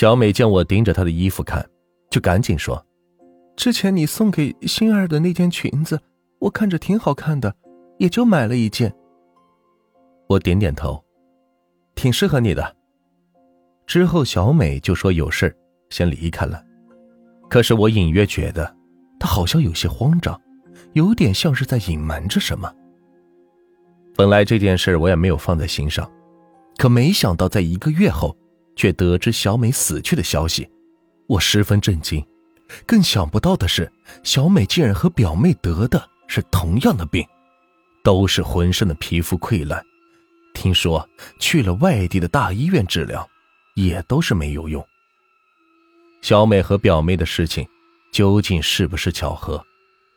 小美见我盯着她的衣服看，就赶紧说：“之前你送给心儿的那件裙子，我看着挺好看的，也就买了一件。”我点点头，挺适合你的。之后小美就说有事先离开了，可是我隐约觉得她好像有些慌张，有点像是在隐瞒着什么。本来这件事我也没有放在心上，可没想到在一个月后。却得知小美死去的消息，我十分震惊。更想不到的是，小美竟然和表妹得的是同样的病，都是浑身的皮肤溃烂。听说去了外地的大医院治疗，也都是没有用。小美和表妹的事情，究竟是不是巧合？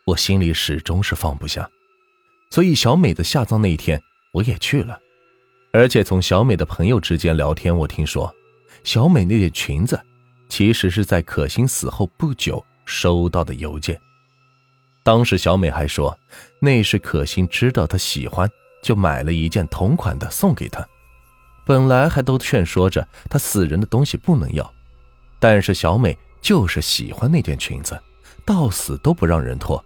我心里始终是放不下。所以小美的下葬那一天，我也去了。而且从小美的朋友之间聊天，我听说。小美那件裙子，其实是在可心死后不久收到的邮件。当时小美还说，那是可心知道她喜欢，就买了一件同款的送给她。本来还都劝说着她死人的东西不能要，但是小美就是喜欢那件裙子，到死都不让人脱。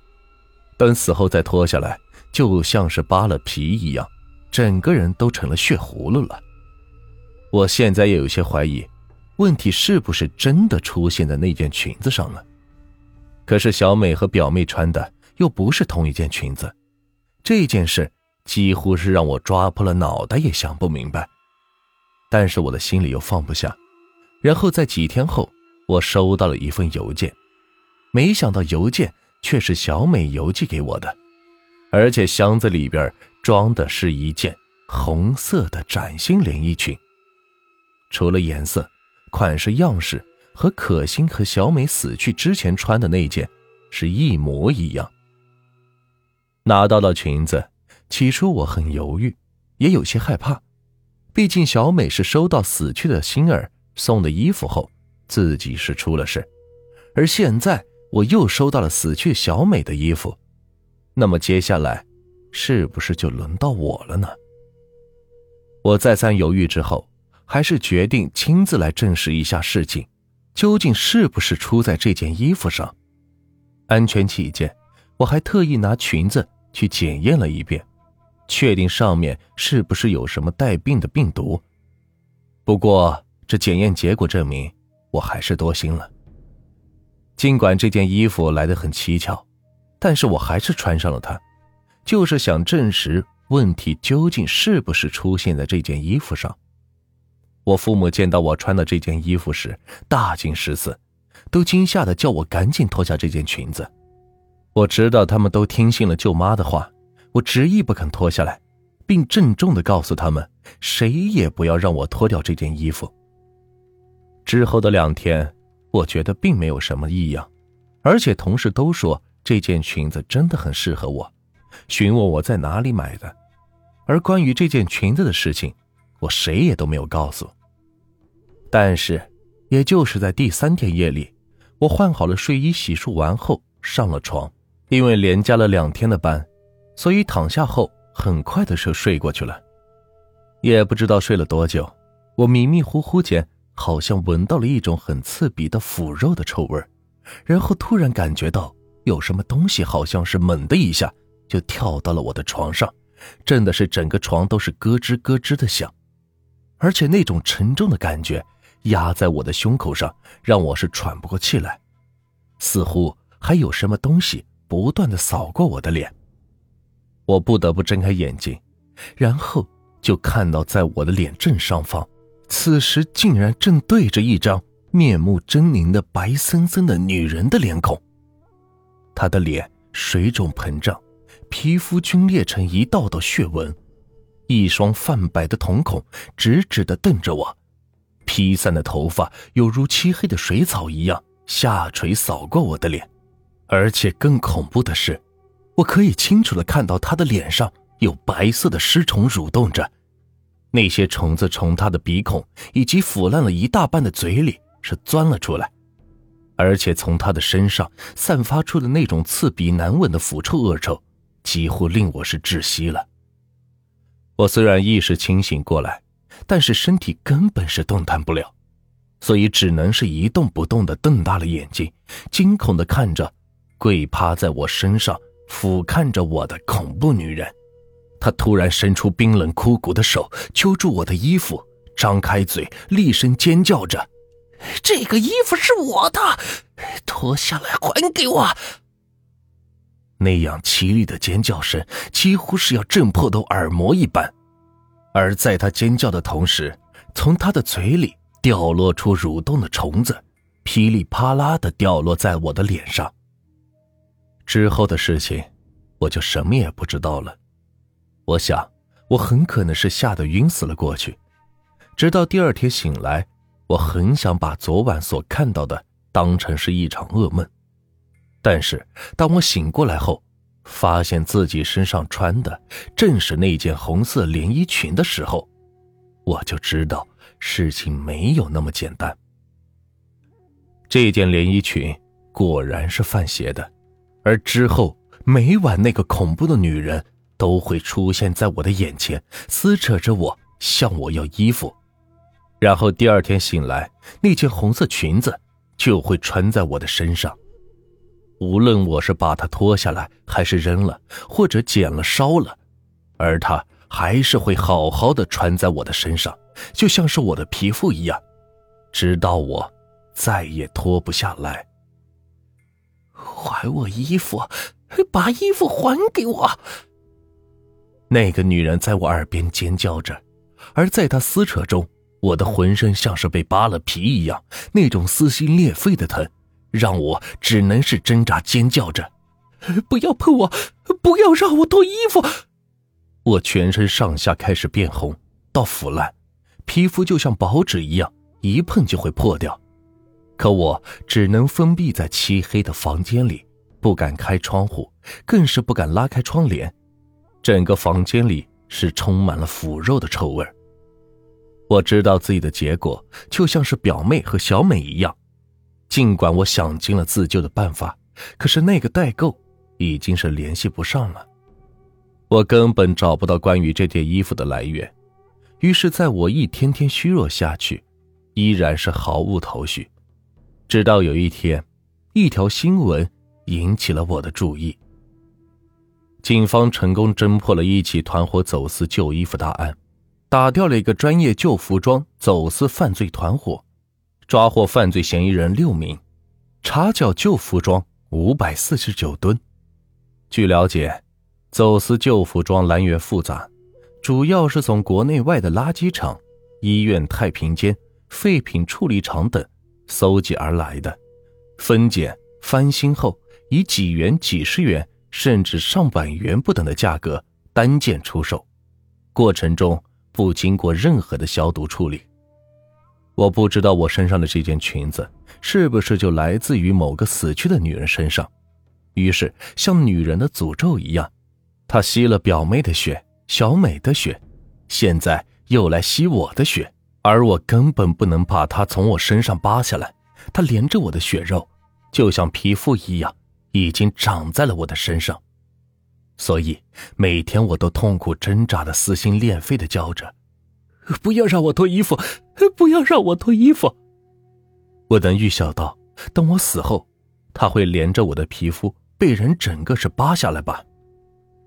等死后再脱下来，就像是扒了皮一样，整个人都成了血葫芦了。我现在也有些怀疑，问题是不是真的出现在那件裙子上了？可是小美和表妹穿的又不是同一件裙子，这件事几乎是让我抓破了脑袋也想不明白。但是我的心里又放不下。然后在几天后，我收到了一份邮件，没想到邮件却是小美邮寄给我的，而且箱子里边装的是一件红色的崭新连衣裙。除了颜色、款式、样式和可心和小美死去之前穿的那件是一模一样。拿到了裙子，起初我很犹豫，也有些害怕，毕竟小美是收到死去的心儿送的衣服后，自己是出了事，而现在我又收到了死去小美的衣服，那么接下来是不是就轮到我了呢？我再三犹豫之后。还是决定亲自来证实一下事情，究竟是不是出在这件衣服上？安全起见，我还特意拿裙子去检验了一遍，确定上面是不是有什么带病的病毒。不过这检验结果证明，我还是多心了。尽管这件衣服来得很蹊跷，但是我还是穿上了它，就是想证实问题究竟是不是出现在这件衣服上。我父母见到我穿的这件衣服时，大惊失色，都惊吓的叫我赶紧脱下这件裙子。我知道他们都听信了舅妈的话，我执意不肯脱下来，并郑重的告诉他们，谁也不要让我脱掉这件衣服。之后的两天，我觉得并没有什么异样，而且同事都说这件裙子真的很适合我，询问我在哪里买的。而关于这件裙子的事情，我谁也都没有告诉。但是，也就是在第三天夜里，我换好了睡衣，洗漱完后上了床。因为连加了两天的班，所以躺下后很快的就睡过去了。也不知道睡了多久，我迷迷糊糊间好像闻到了一种很刺鼻的腐肉的臭味然后突然感觉到有什么东西好像是猛的一下就跳到了我的床上，震的是整个床都是咯吱咯吱的响，而且那种沉重的感觉。压在我的胸口上，让我是喘不过气来，似乎还有什么东西不断的扫过我的脸。我不得不睁开眼睛，然后就看到在我的脸正上方，此时竟然正对着一张面目狰狞的白森森的女人的脸孔。她的脸水肿膨胀，皮肤皲裂成一道道血纹，一双泛白的瞳孔直直的瞪着我。披散的头发犹如漆黑的水草一样下垂扫过我的脸，而且更恐怖的是，我可以清楚的看到他的脸上有白色的尸虫蠕动着，那些虫子从他的鼻孔以及腐烂了一大半的嘴里是钻了出来，而且从他的身上散发出的那种刺鼻难闻的腐臭恶臭，几乎令我是窒息了。我虽然意识清醒过来。但是身体根本是动弹不了，所以只能是一动不动的瞪大了眼睛，惊恐的看着跪趴在我身上俯瞰着我的恐怖女人。她突然伸出冰冷枯骨的手，揪住我的衣服，张开嘴，厉声尖叫着：“这个衣服是我的，脱下来还给我！”那样凄厉的尖叫声，几乎是要震破的耳膜一般。而在他尖叫的同时，从他的嘴里掉落出蠕动的虫子，噼里啪啦的掉落在我的脸上。之后的事情，我就什么也不知道了。我想，我很可能是吓得晕死了过去。直到第二天醒来，我很想把昨晚所看到的当成是一场噩梦。但是，当我醒过来后，发现自己身上穿的正是那件红色连衣裙的时候，我就知道事情没有那么简单。这件连衣裙果然是范邪的，而之后每晚那个恐怖的女人。都会出现在我的眼前，撕扯着我，向我要衣服，然后第二天醒来，那件红色裙子就会穿在我的身上。无论我是把它脱下来，还是扔了，或者剪了烧了，而它还是会好好的穿在我的身上，就像是我的皮肤一样，直到我再也脱不下来。还我衣服，把衣服还给我！那个女人在我耳边尖叫着，而在她撕扯中，我的浑身像是被扒了皮一样，那种撕心裂肺的疼，让我只能是挣扎尖叫着：“不要碰我，不要让我脱衣服！”我全身上下开始变红到腐烂，皮肤就像薄纸一样，一碰就会破掉。可我只能封闭在漆黑的房间里，不敢开窗户，更是不敢拉开窗帘。整个房间里是充满了腐肉的臭味我知道自己的结果就像是表妹和小美一样，尽管我想尽了自救的办法，可是那个代购已经是联系不上了。我根本找不到关于这件衣服的来源，于是在我一天天虚弱下去，依然是毫无头绪。直到有一天，一条新闻引起了我的注意。警方成功侦破了一起团伙走私旧衣服大案，打掉了一个专业旧服装走私犯罪团伙，抓获犯罪嫌疑人六名，查缴旧服装五百四十九吨。据了解，走私旧服装来源复杂，主要是从国内外的垃圾场、医院、太平间、废品处理厂等搜集而来的，分拣翻新后以几元、几十元。甚至上百元不等的价格单件出售，过程中不经过任何的消毒处理。我不知道我身上的这件裙子是不是就来自于某个死去的女人身上，于是像女人的诅咒一样，她吸了表妹的血、小美的血，现在又来吸我的血，而我根本不能把她从我身上扒下来，她连着我的血肉，就像皮肤一样。已经长在了我的身上，所以每天我都痛苦挣扎的、撕心裂肺的叫着：“不要让我脱衣服，不要让我脱衣服！”我能预想到，等我死后，他会连着我的皮肤被人整个是扒下来吧？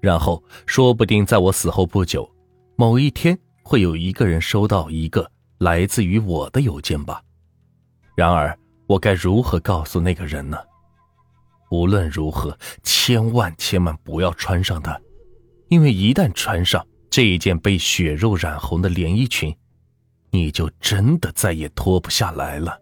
然后说不定在我死后不久，某一天会有一个人收到一个来自于我的邮件吧？然而，我该如何告诉那个人呢？无论如何，千万千万不要穿上它，因为一旦穿上这一件被血肉染红的连衣裙，你就真的再也脱不下来了。